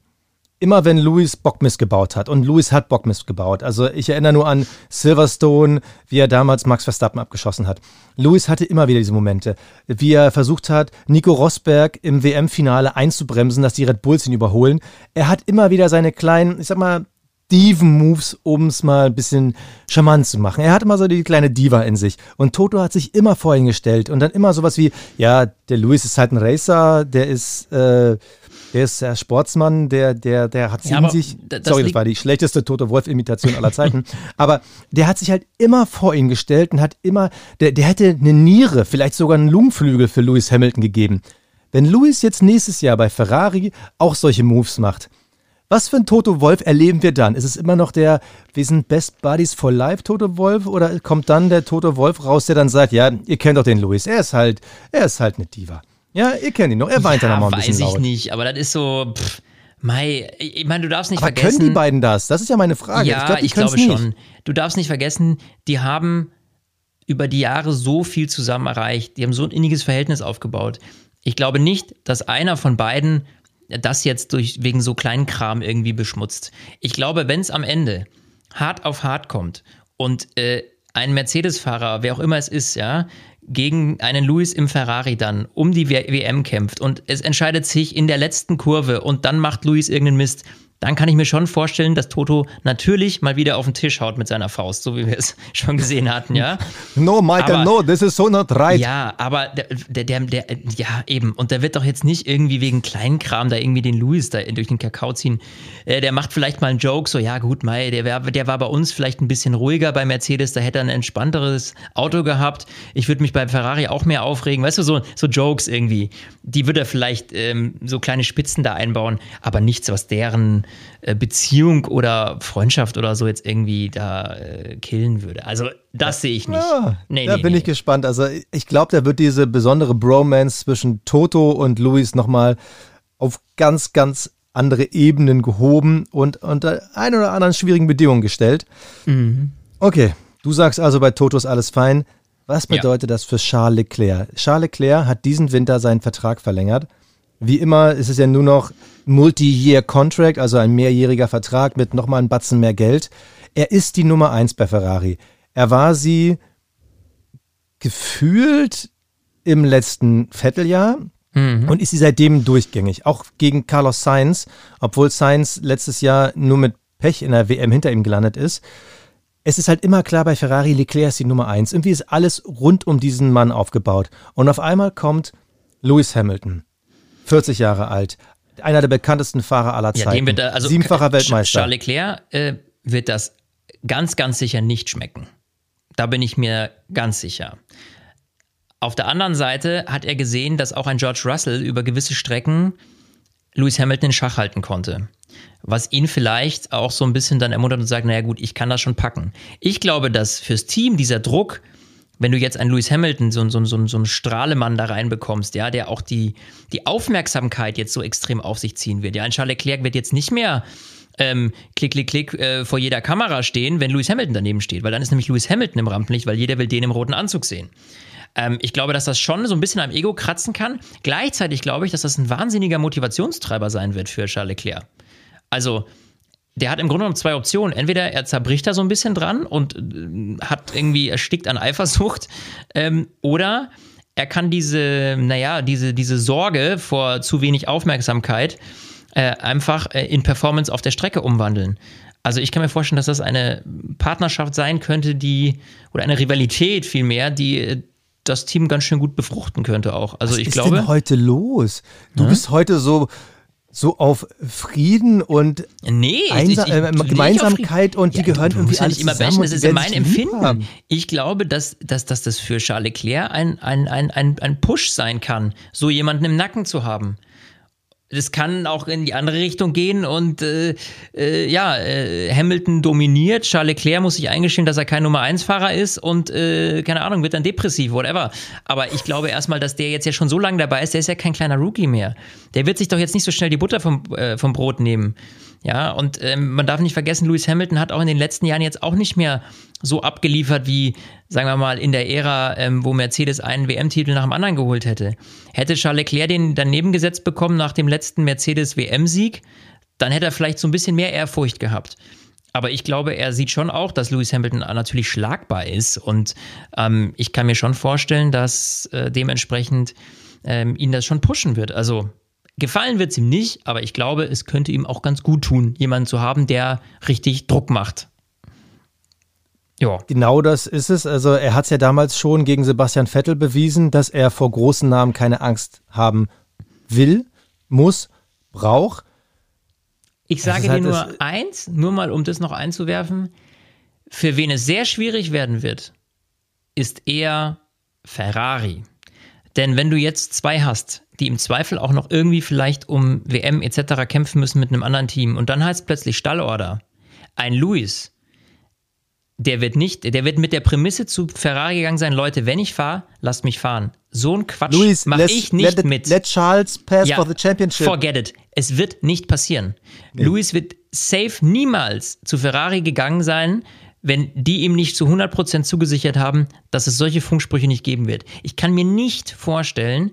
immer wenn Louis Bockmist gebaut hat. Und Louis hat Bockmist gebaut. Also ich erinnere nur an Silverstone, wie er damals Max Verstappen abgeschossen hat. Louis hatte immer wieder diese Momente, wie er versucht hat, Nico Rosberg im WM-Finale einzubremsen, dass die Red Bulls ihn überholen. Er hat immer wieder seine kleinen, ich sag mal, Diven-Moves, um es mal ein bisschen charmant zu machen. Er hat immer so die kleine Diva in sich. Und Toto hat sich immer vor ihn gestellt und dann immer sowas wie, ja, der Louis ist halt ein Racer, der ist, äh, der ist der Sportsmann, der, der, der hat ja, in sich. Sorry, das war die schlechteste Tote Wolf-Imitation aller Zeiten. [LAUGHS] aber der hat sich halt immer vor ihn gestellt und hat immer, der, der hätte eine Niere, vielleicht sogar einen Lungenflügel für Lewis Hamilton gegeben. Wenn Lewis jetzt nächstes Jahr bei Ferrari auch solche Moves macht, was für ein Toto Wolf erleben wir dann? Ist es immer noch der, wir sind Best Buddies for Life Toto Wolf oder kommt dann der Toto Wolf raus, der dann sagt, ja, ihr kennt doch den Louis, er ist halt, er ist halt eine Diva. Ja, ihr kennt ihn noch. Er weint ja, dann nochmal ein bisschen laut. Weiß ich nicht, aber das ist so. Pff, Mai, ich meine, du darfst nicht aber vergessen. Können die beiden das? Das ist ja meine Frage. Ja, ich, glaub, ich glaube schon. Du darfst nicht vergessen, die haben über die Jahre so viel zusammen erreicht. Die haben so ein inniges Verhältnis aufgebaut. Ich glaube nicht, dass einer von beiden das jetzt durch, wegen so kleinen Kram irgendwie beschmutzt. Ich glaube, wenn es am Ende hart auf hart kommt und äh, ein Mercedes-Fahrer, wer auch immer es ist, ja, gegen einen Lewis im Ferrari dann um die WM kämpft. Und es entscheidet sich in der letzten Kurve und dann macht Lewis irgendeinen Mist, dann kann ich mir schon vorstellen, dass Toto natürlich mal wieder auf den Tisch haut mit seiner Faust, so wie wir es [LAUGHS] schon gesehen hatten, ja. No, Michael, aber, no, this is so not right. Ja, aber der, der, der, ja, eben. Und der wird doch jetzt nicht irgendwie wegen Kleinkram da irgendwie den Louis da durch den Kakao ziehen. Äh, der macht vielleicht mal einen Joke, so, ja, gut, Mai, der, wär, der war bei uns vielleicht ein bisschen ruhiger bei Mercedes, da hätte er ein entspannteres Auto gehabt. Ich würde mich bei Ferrari auch mehr aufregen. Weißt du, so, so Jokes irgendwie. Die würde er vielleicht ähm, so kleine Spitzen da einbauen, aber nichts, was deren Beziehung oder Freundschaft oder so jetzt irgendwie da äh, killen würde. Also das sehe ich nicht. Ja, nee, da nee, bin nee. ich gespannt. Also ich glaube, da wird diese besondere Bromance zwischen Toto und Luis nochmal auf ganz, ganz andere Ebenen gehoben und unter ein oder anderen schwierigen Bedingungen gestellt. Mhm. Okay, du sagst also bei Toto ist alles fein. Was bedeutet ja. das für Charles Leclerc? Charles Leclerc hat diesen Winter seinen Vertrag verlängert. Wie immer ist es ja nur noch Multi-Year Contract, also ein mehrjähriger Vertrag mit nochmal ein Batzen mehr Geld. Er ist die Nummer eins bei Ferrari. Er war sie gefühlt im letzten Vierteljahr mhm. und ist sie seitdem durchgängig. Auch gegen Carlos Sainz, obwohl Sainz letztes Jahr nur mit Pech in der WM hinter ihm gelandet ist. Es ist halt immer klar bei Ferrari, Leclerc ist die Nummer eins. Irgendwie ist alles rund um diesen Mann aufgebaut. Und auf einmal kommt Lewis Hamilton. 40 Jahre alt, einer der bekanntesten Fahrer aller Zeiten. Ja, dem wird da, also Siebenfacher Weltmeister. Charles Leclerc äh, wird das ganz, ganz sicher nicht schmecken. Da bin ich mir ganz sicher. Auf der anderen Seite hat er gesehen, dass auch ein George Russell über gewisse Strecken Lewis Hamilton in Schach halten konnte. Was ihn vielleicht auch so ein bisschen dann ermuntert und sagt, naja gut, ich kann das schon packen. Ich glaube, dass fürs Team dieser Druck wenn du jetzt einen Lewis Hamilton, so, so, so, so einen Strahlemann da reinbekommst, ja, der auch die, die Aufmerksamkeit jetzt so extrem auf sich ziehen wird. Ja, ein Charles Leclerc wird jetzt nicht mehr ähm, klick, klick, klick äh, vor jeder Kamera stehen, wenn Lewis Hamilton daneben steht, weil dann ist nämlich Lewis Hamilton im Rampenlicht, weil jeder will den im roten Anzug sehen. Ähm, ich glaube, dass das schon so ein bisschen am Ego kratzen kann. Gleichzeitig glaube ich, dass das ein wahnsinniger Motivationstreiber sein wird für Charles Leclerc. Also, der hat im Grunde genommen zwei Optionen. Entweder er zerbricht da so ein bisschen dran und äh, hat irgendwie erstickt an Eifersucht, ähm, oder er kann diese, naja, diese, diese Sorge vor zu wenig Aufmerksamkeit äh, einfach äh, in Performance auf der Strecke umwandeln. Also ich kann mir vorstellen, dass das eine Partnerschaft sein könnte, die, oder eine Rivalität vielmehr, die äh, das Team ganz schön gut befruchten könnte auch. Also Was ich ist glaube. denn heute los? Du Hm? bist heute so, so auf Frieden und Nee, Einsa ich- ich- äh, Gemeinsamkeit und die Ja, gehören irgendwie musst ja alle nicht immer zusammen bashen, das ist mein Empfinden. Ich glaube, dass, dass, dass das für Charles Leclerc ein, ein, ein, ein, ein Push sein kann, so jemanden im Nacken zu haben. Das kann auch in die andere Richtung gehen und äh, äh, ja, äh, Hamilton dominiert, Charles Leclerc muss sich eingestehen, dass er kein Nummer 1 Fahrer ist und äh, keine Ahnung, wird dann depressiv, whatever. Aber ich glaube erstmal, dass der jetzt ja schon so lange dabei ist, der ist ja kein kleiner Rookie mehr. Der wird sich doch jetzt nicht so schnell die Butter vom, äh, vom Brot nehmen. Ja, und ähm, man darf nicht vergessen, Lewis Hamilton hat auch in den letzten Jahren jetzt auch nicht mehr so abgeliefert wie, sagen wir mal, in der Ära, ähm, wo Mercedes einen WM-Titel nach dem anderen geholt hätte. Hätte Charles Leclerc den daneben gesetzt bekommen nach dem letzten Mercedes-WM-Sieg, dann hätte er vielleicht so ein bisschen mehr Ehrfurcht gehabt. Aber ich glaube, er sieht schon auch, dass Lewis Hamilton natürlich schlagbar ist. Und ähm, ich kann mir schon vorstellen, dass äh, dementsprechend ähm, ihn das schon pushen wird. Also gefallen wird es ihm nicht, aber ich glaube, es könnte ihm auch ganz gut tun, jemanden zu haben, der richtig Druck macht. Ja. Genau das ist es. Also er hat es ja damals schon gegen Sebastian Vettel bewiesen, dass er vor großen Namen keine Angst haben will, muss, braucht. Ich sage halt dir nur eins, nur mal um das noch einzuwerfen. Für wen es sehr schwierig werden wird, ist eher Ferrari. Denn wenn du jetzt zwei hast, die im Zweifel auch noch irgendwie vielleicht um WM etc. kämpfen müssen mit einem anderen Team und dann heißt plötzlich Stallorder, ein Luis, der wird nicht, der wird mit der Prämisse zu Ferrari gegangen sein, Leute, wenn ich fahre, lasst mich fahren. So ein Quatsch Luis, mache ich nicht let, it- mit. let Charles pass for the championship. Forget it. Es wird nicht passieren. Lewis wird safe niemals zu Ferrari gegangen sein, wenn die ihm nicht zu 100% zugesichert haben, dass es solche Funksprüche nicht geben wird. Ich kann mir nicht vorstellen,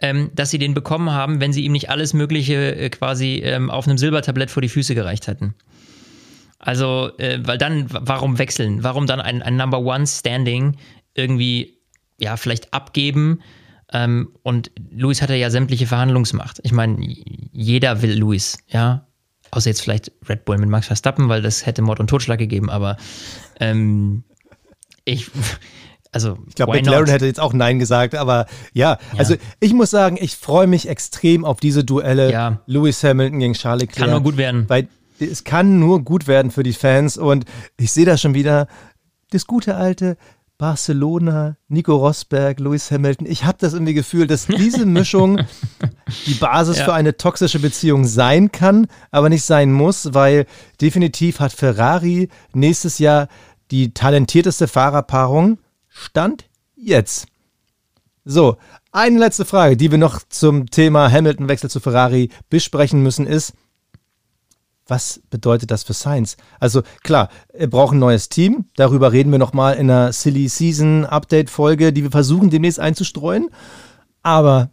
ähm, dass sie den bekommen haben, wenn sie ihm nicht alles Mögliche äh, quasi ähm, auf einem Silbertablett vor die Füße gereicht hätten. Also, äh, weil dann, warum wechseln? Warum dann ein, ein Number One Standing irgendwie, ja, vielleicht abgeben? Ähm, und Luis hatte ja sämtliche Verhandlungsmacht. Ich meine, jeder will Luis, ja. Außer jetzt vielleicht Red Bull mit Max Verstappen, weil das hätte Mord und Totschlag gegeben, aber ähm, ich, also, Ich glaube, McLaren hätte jetzt auch Nein gesagt, aber ja, also ich muss sagen, ich freue mich extrem auf diese Duelle Ja. Lewis Hamilton gegen Charles Leclerc. Kann nur gut werden. Weil es kann nur gut werden für die Fans und ich sehe da schon wieder das gute alte Barcelona, Nico Rosberg, Lewis Hamilton. Ich habe das irgendwie Gefühl, dass diese [LAUGHS] Mischung die Basis Ja. für eine toxische Beziehung sein kann, aber nicht sein muss, weil definitiv hat Ferrari nächstes Jahr die talentierteste Fahrerpaarung. Stand jetzt. So, eine letzte Frage, die wir noch zum Thema Hamilton-Wechsel zu Ferrari besprechen müssen, ist, was bedeutet das für Sainz? Also klar, er braucht ein neues Team. Darüber reden wir nochmal in einer Silly Season Update Folge, die wir versuchen demnächst einzustreuen. Aber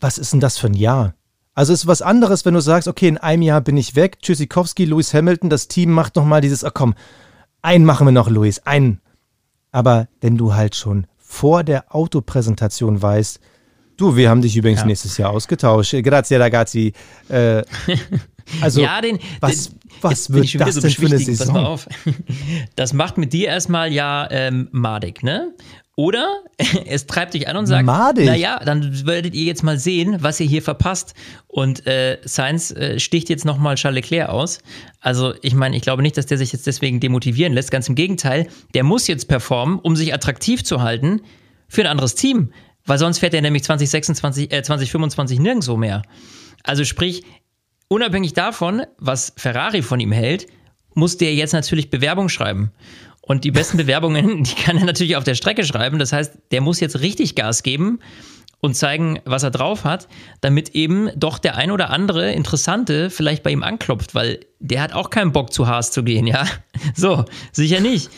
was ist denn das für ein Jahr? Also es ist was anderes, wenn du sagst, okay, in einem Jahr bin ich weg. Tschüssikowski, Lewis Hamilton, das Team macht nochmal dieses, oh komm, einen machen wir noch, Lewis, einen. Aber wenn du halt schon vor der Autopräsentation weißt, du, wir haben dich übrigens Ja. nächstes Jahr ausgetauscht. Grazie, ragazzi. Äh, [LAUGHS] also, ja, den, was, den, was wird das so denn für eine beschwichtigend. Pass mal Saison? auf. Das macht mit dir erstmal ja ähm, madig, ne? Oder [LAUGHS] es treibt dich an und sagt, Madig? naja, dann werdet ihr jetzt mal sehen, was ihr hier verpasst. Und äh, Sainz äh, sticht jetzt nochmal Charles Leclerc aus. Also ich meine, ich glaube nicht, dass der sich jetzt deswegen demotivieren lässt. Ganz im Gegenteil, der muss jetzt performen, um sich attraktiv zu halten für ein anderes Team. Weil sonst fährt er nämlich 2026, äh, 2025 nirgendwo mehr. Also sprich, unabhängig davon, was Ferrari von ihm hält, muss der jetzt natürlich Bewerbung schreiben. Und die besten [LAUGHS] Bewerbungen, die kann er natürlich auf der Strecke schreiben. Das heißt, der muss jetzt richtig Gas geben und zeigen, was er drauf hat, damit eben doch der ein oder andere Interessante vielleicht bei ihm anklopft, weil der hat auch keinen Bock zu Haas zu gehen, ja. [LAUGHS] So, sicher nicht.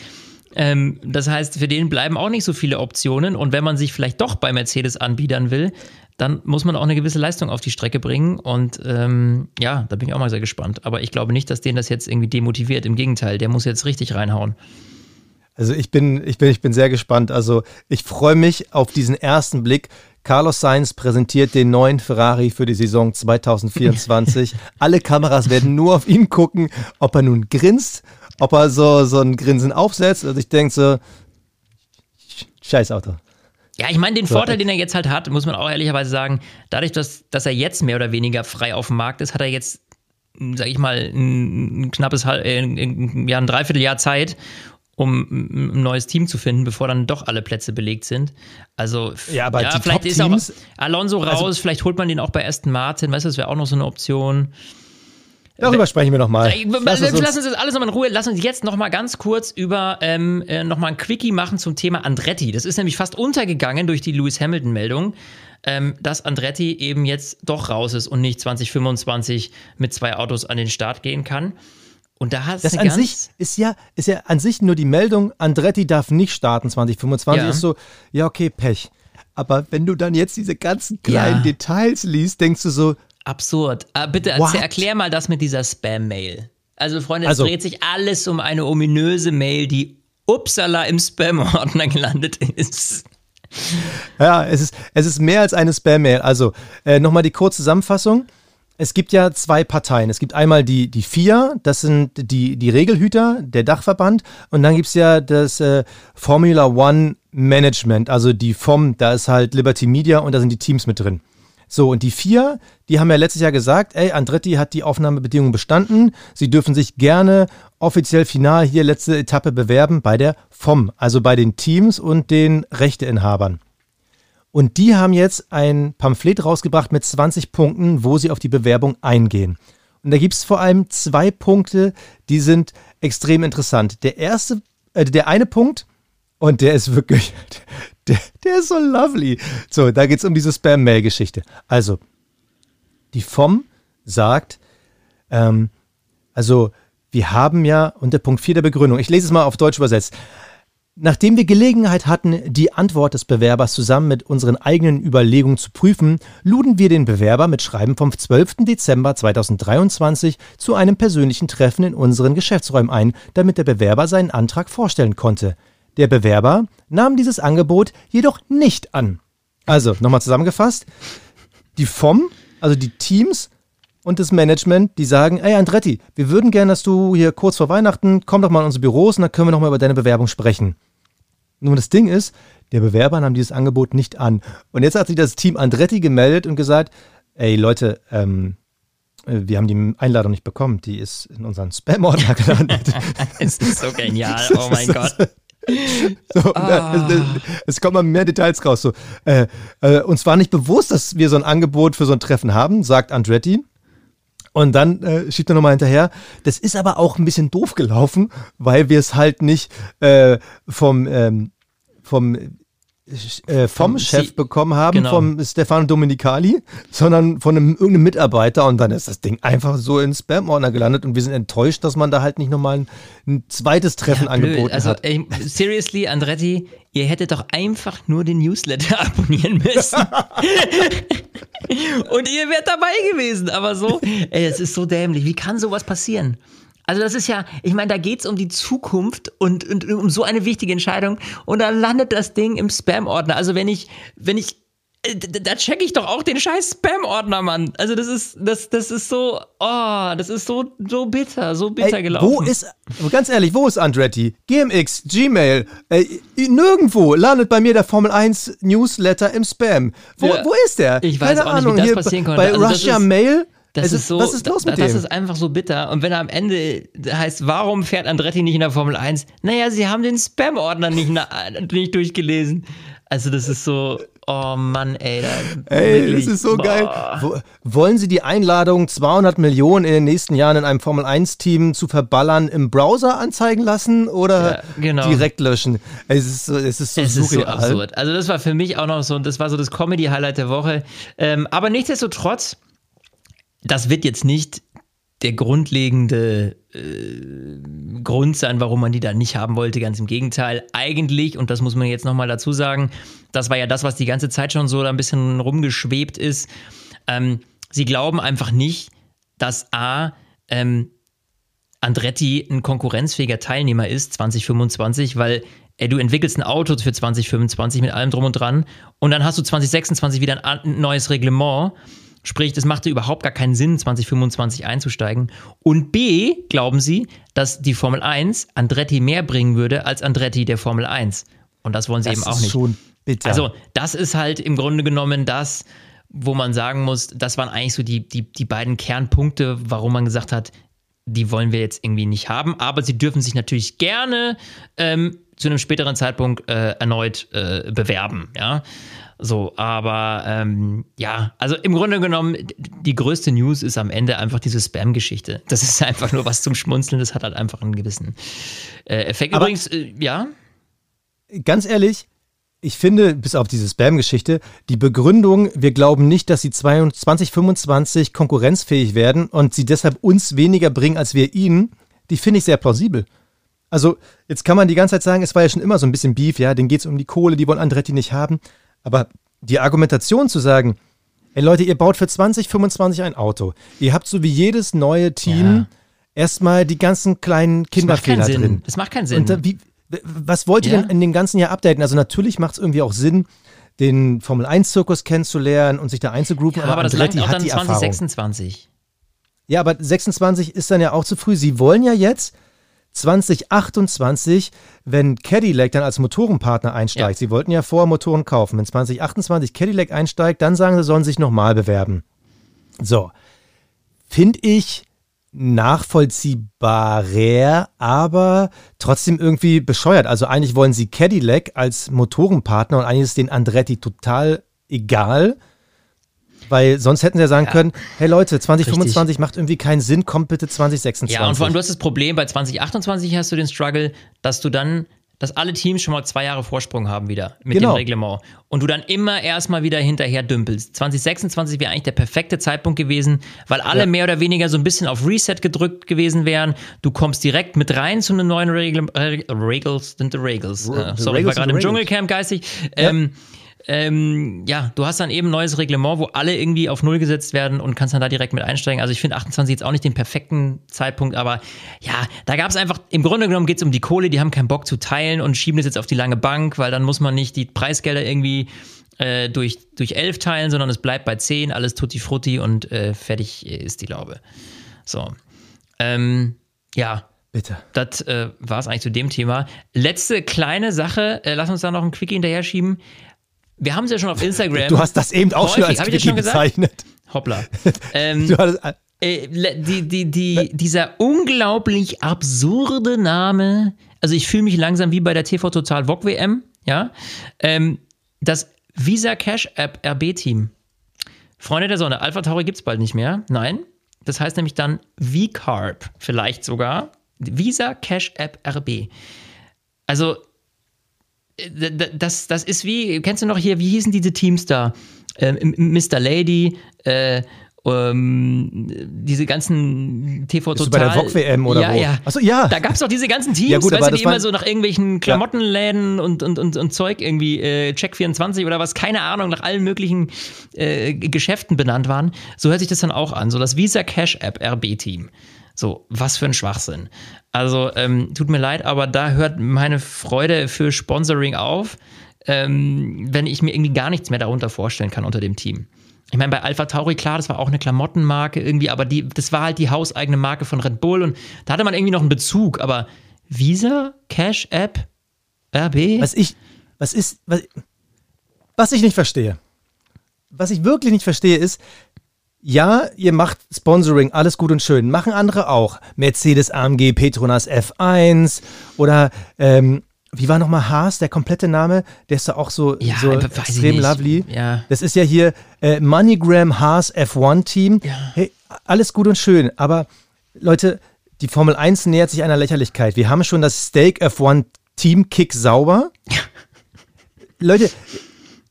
Ähm, das heißt, für den bleiben auch nicht so viele Optionen. Und wenn man sich vielleicht doch bei Mercedes anbiedern will, dann muss man auch eine gewisse Leistung auf die Strecke bringen. Und ähm, ja, da bin ich auch mal sehr gespannt. Aber ich glaube nicht, dass den das jetzt irgendwie demotiviert. Im Gegenteil, der muss jetzt richtig reinhauen. Also ich bin, ich bin, ich bin sehr gespannt. Also ich freue mich auf diesen ersten Blick. Carlos Sainz präsentiert den neuen Ferrari für die Saison [LAUGHS] 2024. Alle Kameras werden nur auf ihn gucken, ob er nun grinst, ob er so, so ein Grinsen aufsetzt. Also ich denke so, scheiß Auto. Ja, ich meine, den so, Vorteil, den er jetzt halt hat, muss man auch ehrlicherweise sagen, dadurch, dass, dass er jetzt mehr oder weniger frei auf dem Markt ist, hat er jetzt, sag ich mal, ein, ein knappes, äh, ein, ja, ein Dreivierteljahr Zeit, um ein neues Team zu finden, bevor dann doch alle Plätze belegt sind. Also, ja, aber ja, vielleicht ist auch Alonso also raus, also, vielleicht holt man den auch bei Aston Martin, weißt du, das wäre auch noch so eine Option. Darüber sprechen wir nochmal. Lass, uns, lass uns das alles nochmal in Ruhe. Lass uns jetzt nochmal ganz kurz über ähm, äh, nochmal ein Quickie machen zum Thema Andretti. Das ist nämlich fast untergegangen durch die Lewis Hamilton-Meldung, ähm, dass Andretti eben jetzt doch raus ist und nicht 2025 mit zwei Autos an den Start gehen kann. Und da hast das an sich ist ja, ist ja an sich nur die Meldung, Andretti darf nicht starten 2025, ja. ist so, ja, okay, Pech. Aber wenn du dann jetzt diese ganzen kleinen ja. Details liest, denkst du so. Absurd. Ah, bitte erzähl, erklär mal das mit dieser Spam-Mail. Also, Freunde, es also, dreht sich alles um eine ominöse Mail, die upsala im Spam-Ordner gelandet ist. Ja, es ist, es ist mehr als eine Spam-Mail. Also, äh, nochmal die kurze Zusammenfassung es gibt ja zwei Parteien. Es gibt einmal die, die FIA, das sind die, die Regelhüter, der Dachverband. Und dann gibt es ja das äh, Formula One Management, also die FOM, da ist halt Liberty Media und da sind die Teams mit drin. So, und die FIA, die haben ja letztes Jahr gesagt, ey, Andretti hat die Aufnahmebedingungen bestanden. Sie dürfen sich gerne offiziell final hier letzte Etappe bewerben bei der FOM, also bei den Teams und den Rechteinhabern. Und die haben jetzt ein Pamphlet rausgebracht mit 20 Punkten, wo sie auf die Bewerbung eingehen. Und da gibt es vor allem zwei Punkte, die sind extrem interessant. Der erste, äh, der eine Punkt, und der ist wirklich, der, der ist so lovely. So, da geht es um diese Spam-Mail-Geschichte. Also, die FOM sagt, ähm, also wir haben ja unter Punkt 4 der Begründung, ich lese es mal auf Deutsch übersetzt, Nachdem wir Gelegenheit hatten, die Antwort des Bewerbers zusammen mit unseren eigenen Überlegungen zu prüfen, luden wir den Bewerber mit Schreiben vom 12. Dezember 2023 zu einem persönlichen Treffen in unseren Geschäftsräumen ein, damit der Bewerber seinen Antrag vorstellen konnte. Der Bewerber nahm dieses Angebot jedoch nicht an. Also, nochmal zusammengefasst, die FOM, also die Teams und das Management, die sagen, ey Andretti, wir würden gerne, dass du hier kurz vor Weihnachten, komm doch mal in unsere Büros und dann können wir noch mal über deine Bewerbung sprechen. Nun, das Ding ist, der Bewerber nahm dieses Angebot nicht an. Und jetzt hat sich das Team Andretti gemeldet und gesagt, ey Leute, ähm, wir haben die Einladung nicht bekommen, die ist in unseren Spam-Ordner [LAUGHS] gelandet. [LAUGHS] es ist so genial, [LAUGHS] oh mein Gott. [LAUGHS] So, ah. es, es, kommen mehr Details raus. So, äh, äh, uns war nicht bewusst, dass wir so ein Angebot für so ein Treffen haben, sagt Andretti. Und dann äh, schiebt er nochmal hinterher. Das ist aber auch ein bisschen doof gelaufen, weil wir es halt nicht äh, vom, ähm, vom, äh, vom Chef Sie bekommen haben, genau. vom Stefano Domenicali, sondern von einem irgendeinem Mitarbeiter. Und dann ist das Ding einfach so in Spam-Ordner gelandet. Und wir sind enttäuscht, dass man da halt nicht nochmal ein, ein zweites Treffen ja, angeboten also, hat. Ey, seriously, Andretti, ihr hättet doch einfach nur den Newsletter [LAUGHS] abonnieren müssen. [LAUGHS] Und ihr wärt dabei gewesen. Aber so, ey, es ist so dämlich. Wie kann sowas passieren? Also das ist ja, ich meine, da geht es um die Zukunft und, und, um so eine wichtige Entscheidung und dann landet das Ding im Spam-Ordner. Also wenn ich, wenn ich, äh, da checke ich doch auch den scheiß Spam-Ordner, Mann. Also das ist, das, das ist so, oh, das ist so, so bitter, so bitter Ey, gelaufen. Wo ist, ganz ehrlich, wo ist Andretti? GMX, Gmail, äh, nirgendwo landet bei mir der Formel 1 Newsletter im Spam. Wo, ja, wo ist der? Ich weiß Keine auch Ahnung, nicht, wie das passieren konnte. Bei also Russia Mail das ist, ist, so, was ist los mit das dem? ist einfach so bitter. Und wenn er am Ende heißt, warum fährt Andretti nicht in der Formel 1? Naja, sie haben den Spam-Ordner nicht, [LAUGHS] nicht durchgelesen. Also das ist so, oh Mann, ey. Da, ey, wirklich, das ist so boah. geil. wollen Sie die Einladung, 200 Millionen in den nächsten Jahren in einem Formel 1-Team zu verballern, im Browser anzeigen lassen oder ja, genau. direkt löschen? Es ist so, es ist so, es ist so absurd. Also das war für mich auch noch so, das war so das Comedy-Highlight der Woche. Ähm, aber nichtsdestotrotz, das wird jetzt nicht der grundlegende äh, Grund sein, warum man die da nicht haben wollte. Ganz im Gegenteil. Eigentlich, und das muss man jetzt nochmal dazu sagen, das war ja das, was die ganze Zeit schon so da ein bisschen rumgeschwebt ist. Ähm, sie glauben einfach nicht, dass A, ähm, Andretti ein konkurrenzfähiger Teilnehmer ist, 2025, weil ey, du entwickelst ein Auto für 2025 mit allem drum und dran und dann hast du 2026 wieder ein neues Reglement. Sprich, das machte überhaupt gar keinen Sinn, 2025 einzusteigen. Und B, glauben sie, dass die Formel 1 Andretti mehr bringen würde als Andretti der Formel 1. Und das wollen sie Das eben auch ist nicht. schon bitter. Also, das ist halt im Grunde genommen das, wo man sagen muss, das waren eigentlich so die, die, die beiden Kernpunkte, warum man gesagt hat, die wollen wir jetzt irgendwie nicht haben. Aber sie dürfen sich natürlich gerne ähm, zu einem späteren Zeitpunkt äh, erneut äh, bewerben. Ja. So, aber ähm, ja, also im Grunde genommen, die größte News ist am Ende einfach diese Spam-Geschichte. Das ist einfach nur was zum Schmunzeln, das hat halt einfach einen gewissen äh, Effekt. Aber- Übrigens, äh, ja, ganz ehrlich, ich finde, bis auf diese Spam-Geschichte, die Begründung, wir glauben nicht, dass sie 2025 konkurrenzfähig werden und sie deshalb uns weniger bringen als wir ihnen, die finde ich sehr plausibel. Also, jetzt kann man die ganze Zeit sagen, es war ja schon immer so ein bisschen Beef, ja, denen geht es um die Kohle, die wollen Andretti nicht haben. Aber die Argumentation zu sagen, ey Leute, ihr baut für 2025 ein Auto, ihr habt so wie jedes neue Team Ja. erstmal die ganzen kleinen Kinderfehler drin. Das macht keinen Sinn. Und da, wie, was wollt ihr Ja. denn in dem ganzen Jahr updaten? Also natürlich macht es irgendwie auch Sinn, den Formel-1-Zirkus kennenzulernen und sich da einzugruppen, ja, aber das Andretti langt auch dann die Erfahrung. 2026. Ja, aber 26 ist dann ja auch zu früh. Sie wollen ja jetzt 2028, wenn Cadillac dann als Motorenpartner einsteigt. Ja. Sie wollten ja vorher Motoren kaufen. Wenn 2028 Cadillac einsteigt, dann sagen sie, sollen sich nochmal bewerben. So. Finde ich nachvollziehbarer, aber trotzdem irgendwie bescheuert. Also eigentlich wollen sie Cadillac als Motorenpartner und eigentlich ist den Andretti total egal. Weil sonst hätten sie ja sagen können, hey Leute, 2025 macht irgendwie keinen Sinn, kommt bitte 2026. Ja, und vor allem, du hast das Problem, bei 2028 hast du den Struggle, dass du dann, dass alle Teams schon mal zwei Jahre Vorsprung haben wieder mit Genau. dem Reglement. Und du dann immer erstmal wieder hinterher dümpelst. 2026 wäre eigentlich der perfekte Zeitpunkt gewesen, weil alle Ja. mehr oder weniger so ein bisschen auf Reset gedrückt gewesen wären. Du kommst direkt mit rein zu einem neuen Regel, Regels, sind die Regels. Re- Äh, the sorry, ich war gerade im the Dschungelcamp geistig. Ähm, ähm, ja, du hast dann eben ein neues Reglement, wo alle irgendwie auf Null gesetzt werden und kannst dann da direkt mit einsteigen. Also ich finde 28 jetzt auch nicht den perfekten Zeitpunkt, aber ja, da gab es einfach, im Grunde genommen geht es um die Kohle, die haben keinen Bock zu teilen und schieben das jetzt auf die lange Bank, weil dann muss man nicht die Preisgelder irgendwie äh, durch, durch elf teilen, sondern es bleibt bei 10, alles tutti frutti und äh, fertig ist die Laube. So. Ähm, ja, Bitte. das äh, war es eigentlich zu dem Thema. Letzte kleine Sache, äh, lass uns da noch ein Quickie hinterher schieben. Wir haben es ja schon auf Instagram. Du hast das eben auch schon Häufig, als ich das Quickie schon bezeichnet. Hoppla. [LAUGHS] Ähm, Du hattest, äh, die, die, die, dieser unglaublich absurde Name, also ich fühle mich langsam wie bei der TV Total VOG WM, ja, ähm, das Visa Cash App RB Team. Freunde der Sonne, Alpha Tauri gibt es bald nicht mehr. Nein, das heißt nämlich dann V-Carb, vielleicht sogar. Visa Cash App RB. Also, das, das ist wie, kennst du noch hier, wie hießen diese Teams da? Ähm, Mr. Lady, äh, ähm, diese ganzen TV Bist Total. du bei der VOG-WM oder ja, wo? Ja, Achso, ja. Da gab es doch diese ganzen Teams, Ja, gut, weißt du, die immer so nach irgendwelchen Klamottenläden und, und, und, und Zeug irgendwie, äh, Check 24 oder was, keine Ahnung, nach allen möglichen äh, Geschäften benannt waren. So hört sich das dann auch an. So das Visa Cash App RB-Team. So, was für ein Schwachsinn. Also, ähm, tut mir leid, aber da hört meine Freude für Sponsoring auf, ähm, wenn ich mir irgendwie gar nichts mehr darunter vorstellen kann unter dem Team. Ich meine, bei Alpha Tauri, klar, das war auch eine Klamottenmarke irgendwie, aber die, das war halt die hauseigene Marke von Red Bull und da hatte man irgendwie noch einen Bezug, aber Visa, Cash App, RB? Was ich, was ist, was, was ich nicht verstehe, was ich wirklich nicht verstehe, ist, ja, ihr macht Sponsoring, alles gut und schön, machen andere auch. Mercedes AMG Petronas F1 oder, ähm, wie war nochmal Haas, der komplette Name? Der ist da auch so, Ja, so extrem lovely. Ja. Das ist ja hier äh, MoneyGram Haas F1 Team. Ja. Hey, alles gut und schön, aber Leute, die Formel 1 nähert sich einer Lächerlichkeit. Wir haben schon das Stake F1 Team Kick sauber. [LAUGHS] Leute,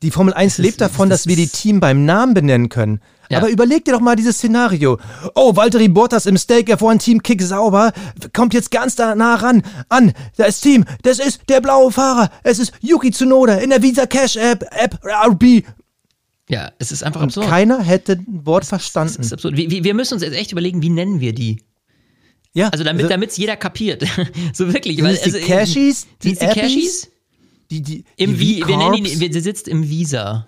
die Formel 1 ist- lebt davon, das dass wir die ist- Team beim Namen benennen können. Ja. Aber überleg dir doch mal dieses Szenario. Oh, Valtteri Bottas im Stake F1 Team Kick sauber, kommt jetzt ganz da nah ran. An, da ist Team, das ist der blaue Fahrer. Es ist Yuki Tsunoda in der Visa Cash App, App RB. ja, es ist einfach Und absurd. keiner hätte ein Wort Das verstanden. ist absurd. Wir, wir- müssen uns jetzt echt überlegen, wie nennen wir die? ja, Also damit es jeder kapiert. [LAUGHS] so wirklich. Sind weil, es die also, Cashies? Die es die? Cashies? Die, die, Im die Vi wir nennen ihn, wir- sie sitzt im Visa.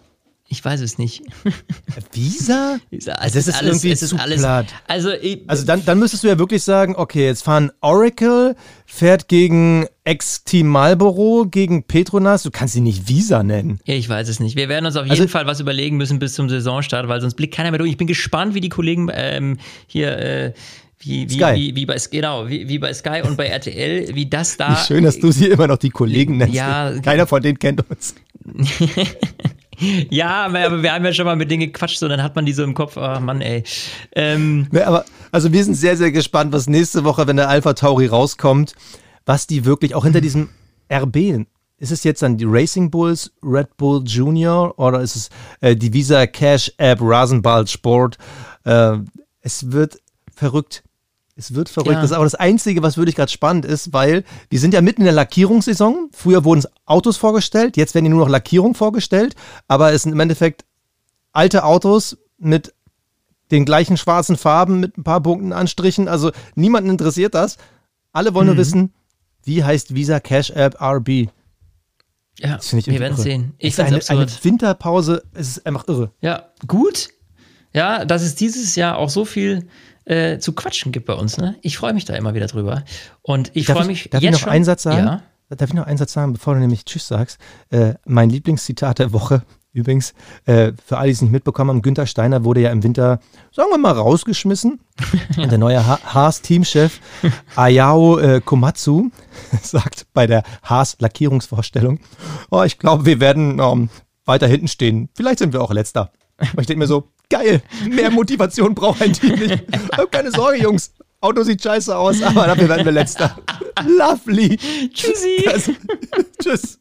Ich weiß es nicht. [LAUGHS] Visa? Visa. Also das ist irgendwie zu platt. Also, Also dann, dann müsstest du ja wirklich sagen, okay, jetzt fahren Oracle, fährt gegen Ex-Team Marlboro, gegen Petronas. Du kannst sie nicht Visa nennen. ich weiß es nicht. Wir werden uns auf jeden Also- Fall was überlegen müssen bis zum Saisonstart, weil sonst blickt keiner mehr durch. Ich bin gespannt, wie die Kollegen ähm, hier äh, wie, wie, Sky. wie, wie bei genau, wie, wie bei Sky und bei RTL, wie das [LAUGHS] da. Wie schön, dass du sie immer noch die Kollegen nennst. Ja. Keiner von denen kennt uns. [LAUGHS] [LAUGHS] Ja, aber wir haben ja schon mal mit denen gequatscht, so dann hat man die so im Kopf, ach Mann, ey. Ähm, Ne, aber also wir sind sehr, sehr gespannt, was nächste Woche, wenn der Alpha Tauri rauskommt, was die wirklich auch hinter diesem RB. Ist es jetzt dann die Racing Bulls, Red Bull Junior oder ist es äh, die Visa Cash App Rasenball Sport? Äh, es wird verrückt. Es wird verrückt. Ja. Das ist aber das Einzige, was wirklich gerade spannend ist, weil wir sind ja mitten in der Lackierungssaison. Früher wurden Autos vorgestellt, jetzt werden die nur noch Lackierung vorgestellt, aber es sind im Endeffekt alte Autos mit den gleichen schwarzen Farben mit ein paar Punkten Anstrichen. Also niemanden interessiert das. Alle wollen nur wissen, wie heißt Visa Cash App RB. ja, Das finde ich wir werden sehen. Ich finde eine, es eine absurd. Winterpause, es ist einfach irre. Ja, gut. Ja, dass es dieses Jahr auch so viel äh, zu quatschen gibt bei uns. Ne? Ich freue mich da immer wieder drüber. Und ich freue ich- mich darf ich jetzt noch schon. einen Satz sagen? Ja. Darf ich noch einen Satz sagen, bevor du nämlich Tschüss sagst? Äh, mein Lieblingszitat der Woche, übrigens, äh, für alle, die es nicht mitbekommen haben, Günther Steiner wurde ja im Winter, sagen wir mal, rausgeschmissen. [LAUGHS] Und der neue Ha- Haas-Teamchef Ayao äh, Komatsu [LAUGHS] sagt bei der Haas-Lackierungsvorstellung, oh, ich glaube, wir werden ähm, weiter hinten stehen. Vielleicht sind wir auch letzter. Und ich denke mir so, geil, mehr [LAUGHS] Motivation braucht ein Team nicht. Hab keine Sorge, Jungs. Auto sieht scheiße aus, aber dafür werden wir letzter. [LAUGHS] Lovely. Tschüssi. Das, [LAUGHS] tschüss.